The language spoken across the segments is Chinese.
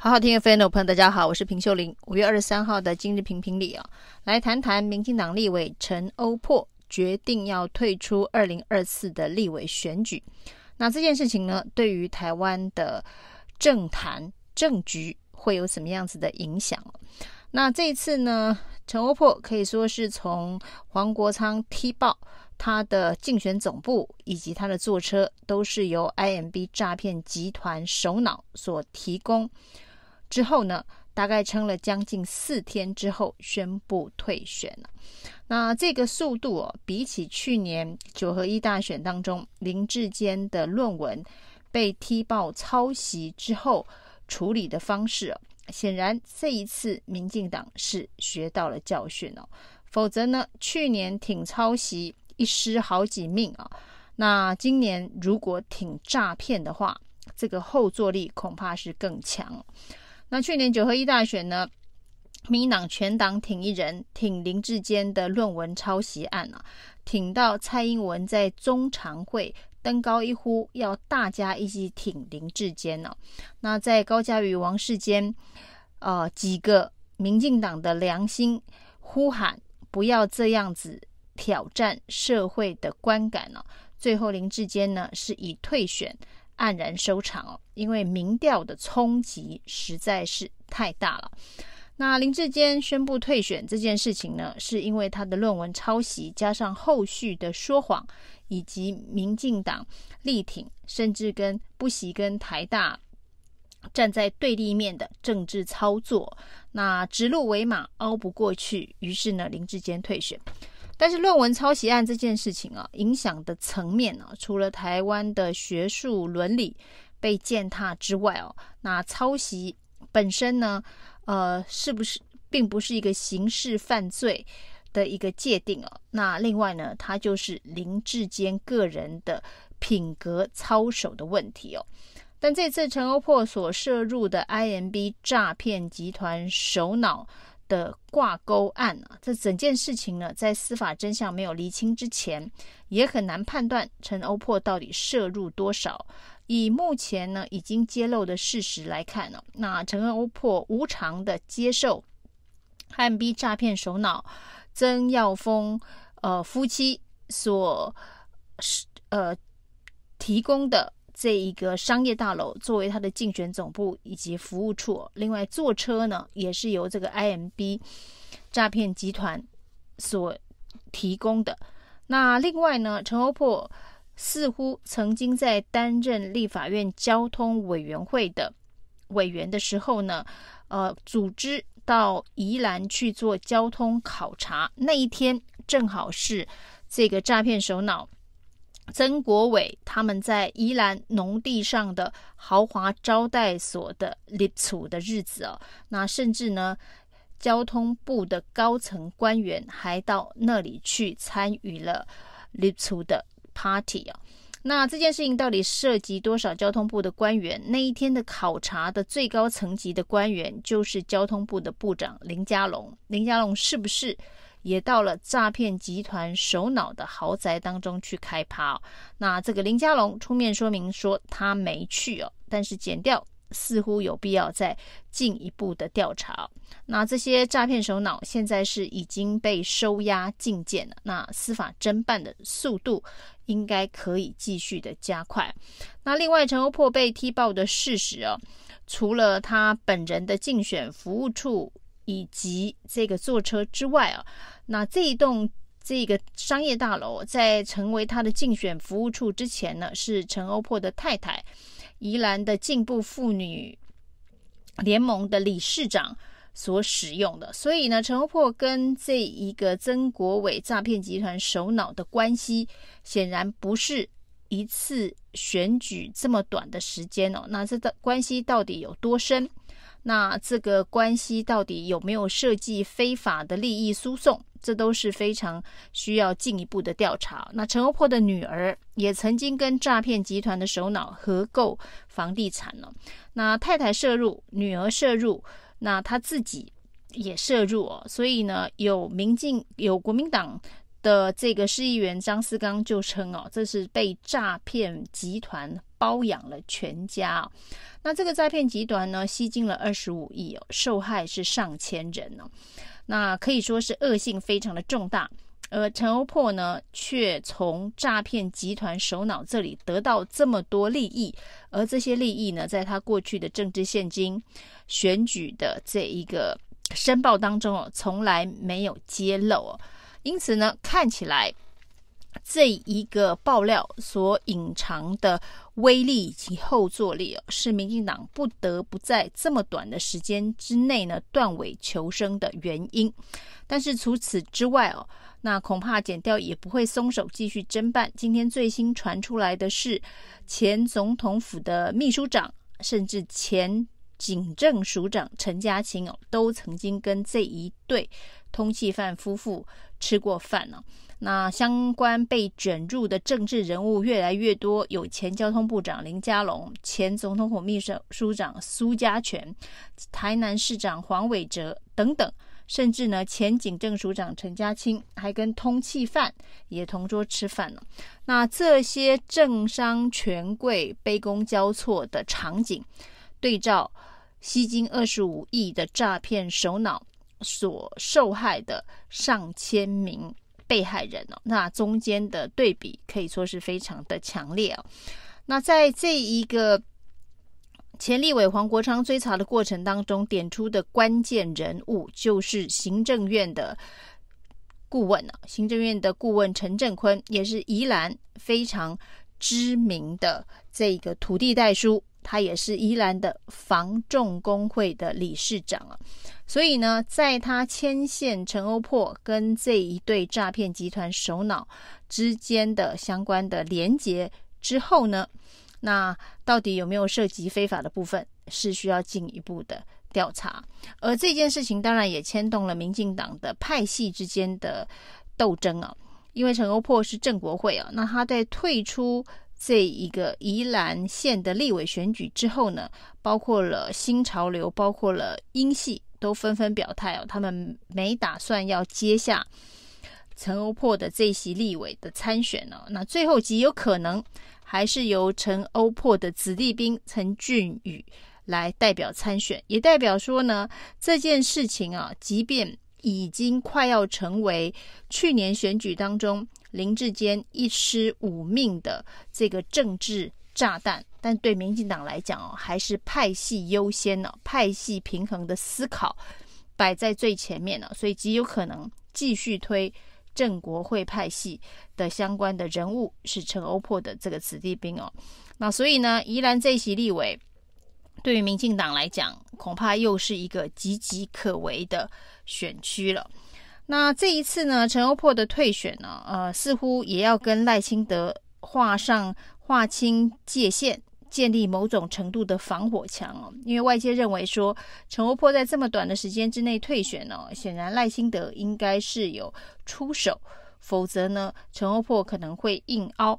好好听的 fan 朋友，大家好，我是平秀玲。五月二十三号的今日评评里啊，来谈谈民进党立委陈欧珀决定要退出二零二四的立委选举。那这件事情呢，对于台湾的政坛政局会有什么样子的影响？那这一次呢，陈欧珀可以说是从黄国昌踢爆他的竞选总部以及他的坐车都是由 IMB 诈骗集团首脑所提供。之后呢，大概撑了将近四天之后宣布退选了。那这个速度哦，比起去年九合一大选当中林志坚的论文被踢爆抄袭之后处理的方式哦，显然这一次民进党是学到了教训哦。否则呢，去年挺抄袭一尸好几命啊，那今年如果挺诈骗的话，这个后坐力恐怕是更强。那去年九合一大选呢，民进党全党挺一人，挺林志坚的论文抄袭案啊，挺到蔡英文在中常会登高一呼，要大家一起挺林志坚呢、那在高嘉瑜、王世坚，呃几个民进党的良心呼喊，不要这样子挑战社会的观感呢、最后林志坚呢是以退选。黯然收场哦，因为民调的冲击实在是太大了。那林志坚宣布退选这件事情呢，是因为他的论文抄袭，加上后续的说谎，以及民进党力挺，甚至跟不惜跟台大站在对立面的政治操作，那指鹿为马，熬不过去，于是呢，林志坚退选。但是论文抄袭案这件事情啊，影响的层面啊，除了台湾的学术伦理被践踏之外哦，那抄袭本身呢，呃，是不是并不是一个刑事犯罪的一个界定哦？那另外呢，它就是林志坚个人的品格操守的问题哦。但这次陈欧珀所涉入的 IMB 诈骗集团首脑。的挂钩案啊，这整件事情呢，在司法真相没有厘清之前，也很难判断陈欧珀到底涉入多少。以目前呢已经揭露的事实来看呢，那陈欧珀无偿的接受汉 B 诈骗首脑曾耀峰呃夫妻所是呃提供的。这一个商业大楼作为他的竞选总部以及服务处，另外坐车呢也是由这个 IMB 诈骗集团所提供的。那另外呢，陈欧珀似乎曾经在担任立法院交通委员会的委员的时候呢，呃，组织到宜兰去做交通考察，那一天正好是这个诈骗首脑。曾国伟他们在宜兰农地上的豪华招待所的立储的日子哦，那甚至呢，交通部的高层官员还到那里去参与了立储的 party 啊。那这件事情到底涉及多少交通部的官员？那一天的考察的最高层级的官员就是交通部的部长林佳龙。林佳龙是不是？也到了诈骗集团首脑的豪宅当中去开趴。那这个林佳龙出面说明说他没去哦，但是检调似乎有必要再进一步的调查。那这些诈骗首脑现在是已经被收押禁见了，那司法侦办的速度应该可以继续的加快。那另外陈欧珀被踢爆的事实哦，除了他本人的竞选服务处。以及这个坐车之外啊，那这一栋这个商业大楼在成为他的竞选服务处之前呢，是陈欧珀的太太，宜兰的进步妇女联盟的理事长所使用的。所以呢，陈欧珀跟这一个曾国伟诈骗集团首脑的关系，显然不是一次选举这么短的时间哦。那这的关系到底有多深？那这个关系到底有没有涉及非法的利益输送？这都是非常需要进一步的调查。那陈欧珀的女儿也曾经跟诈骗集团的首脑合购房地产了。那太太涉入，女儿涉入，那他自己也涉入哦。所以呢，有民进有国民党的这个市议员张思刚就称哦，这是被诈骗集团包养了全家哦。那这个诈骗集团呢，吸金了二十五亿哦，受害是上千人哦。那可以说是恶性非常的重大。而陈欧珀呢，却从诈骗集团首脑这里得到这么多利益，而这些利益呢，在他过去的政治献金、选举的这一个申报当中哦，从来没有揭露哦。因此呢，看起来这一个爆料所隐藏的威力以及后坐力哦，是民进党不得不在这么短的时间之内呢，断尾求生的原因。但是除此之外哦。那恐怕检调也不会松手，继续侦办。今天最新传出来的是，前总统府的秘书长，甚至前警政署长陈家钦哦，都曾经跟这一对通缉犯夫妇吃过饭呢。那相关被卷入的政治人物越来越多，有前交通部长林佳龙，前总统府秘书书长苏家全，台南市长黄伟哲等等。甚至呢，前警政署长陈家钦还跟通缉犯也同桌吃饭呢。那这些政商权贵杯弓交错的场景，对照吸金二十五亿的诈骗首脑所受害的上千名被害人哦，那中间的对比可以说是非常的强烈哦。那在这一个。前立委黄国昌追查的过程当中，点出的关键人物就是行政院的顾问啊，行政院的顾问陈振坤，也是宜兰非常知名的这个土地代书，他也是宜兰的防重公会的理事长啊。所以呢，在他牵线陈欧珀跟这一对诈骗集团首脑之间的相关的连结之后呢，那到底有没有涉及非法的部分，是需要进一步的调查。而这件事情当然也牵动了民进党的派系之间的斗争啊，因为陈欧珀是正国会啊，那他在退出这一个宜兰县的立委选举之后呢，包括了新潮流，包括了英系，都纷纷表态哦，他们没打算要接下陈欧珀的这席立委的参选呢，那最后极有可能。还是由陈欧珀的子弟兵陈俊宇来代表参选，也代表说呢，这件事情啊，即便已经快要成为去年选举当中林志坚一尸五命的这个政治炸弹，但对民进党来讲哦，还是派系优先呢，派系平衡的思考摆在最前面了，所以极有可能继续推。正国会派系的相关的人物是陈欧珀的这个子弟兵哦，那所以呢，宜兰这一席立委对于民进党来讲，恐怕又是一个岌岌可危的选区了。那这一次呢，陈欧珀的退选呢，呃，似乎也要跟赖清德画上划清界限。建立某种程度的防火墙哦，因为外界认为说陈欧珀在这么短的时间之内退选哦，显然赖清德应该是有出手，否则呢，陈欧珀可能会硬凹。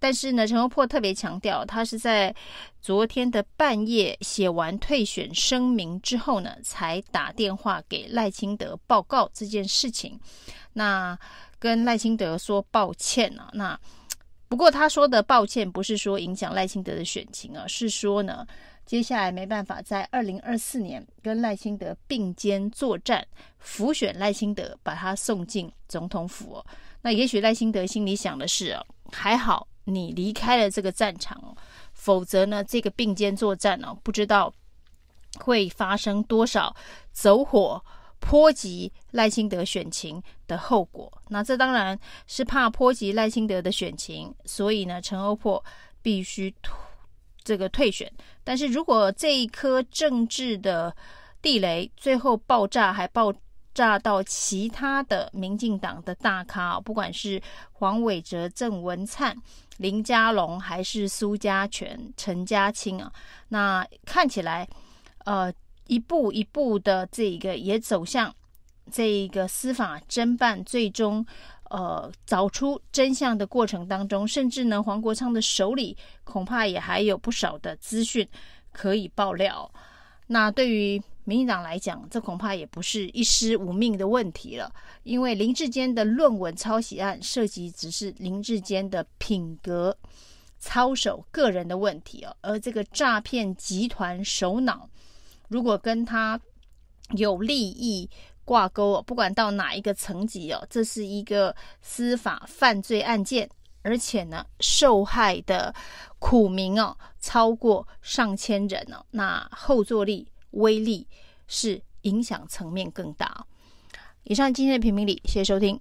但是呢，陈欧珀特别强调，他是在昨天的半夜写完退选声明之后呢，才打电话给赖清德报告这件事情，那跟赖清德说抱歉啊，那。不过他说的抱歉，不是说影响赖清德的选情啊，是说呢，接下来没办法在二零二四年跟赖清德并肩作战，辅选赖清德，把他送进总统府哦。那也许赖清德心里想的是，还好你离开了这个战场哦，否则呢，这个并肩作战哦，不知道会发生多少走火。波及赖清德选情的后果，那这当然是怕波及赖清德的选情，所以呢，陈欧珀必须这个退选。但是如果这一颗政治的地雷最后爆炸，还爆炸到其他的民进党的大咖，不管是黄伟哲、郑文灿、林佳龙，还是苏家全、陈家钦啊，那看起来，呃。一步一步的，这个也走向这个司法侦办，最终呃找出真相的过程当中，甚至呢，黄国昌的手里恐怕也还有不少的资讯可以爆料。那对于民进党来讲，这恐怕也不是一尸无命的问题了，因为林志坚的论文抄袭案涉及只是林志坚的品格操守、个人的问题哦，而这个诈骗集团首脑如果跟他有利益挂钩哦，不管到哪一个层级哦，这是一个司法犯罪案件，而且呢，受害的苦民哦超过上千人哦，那后坐力。威力是影响层面更大。以上今天的评评理，谢谢收听。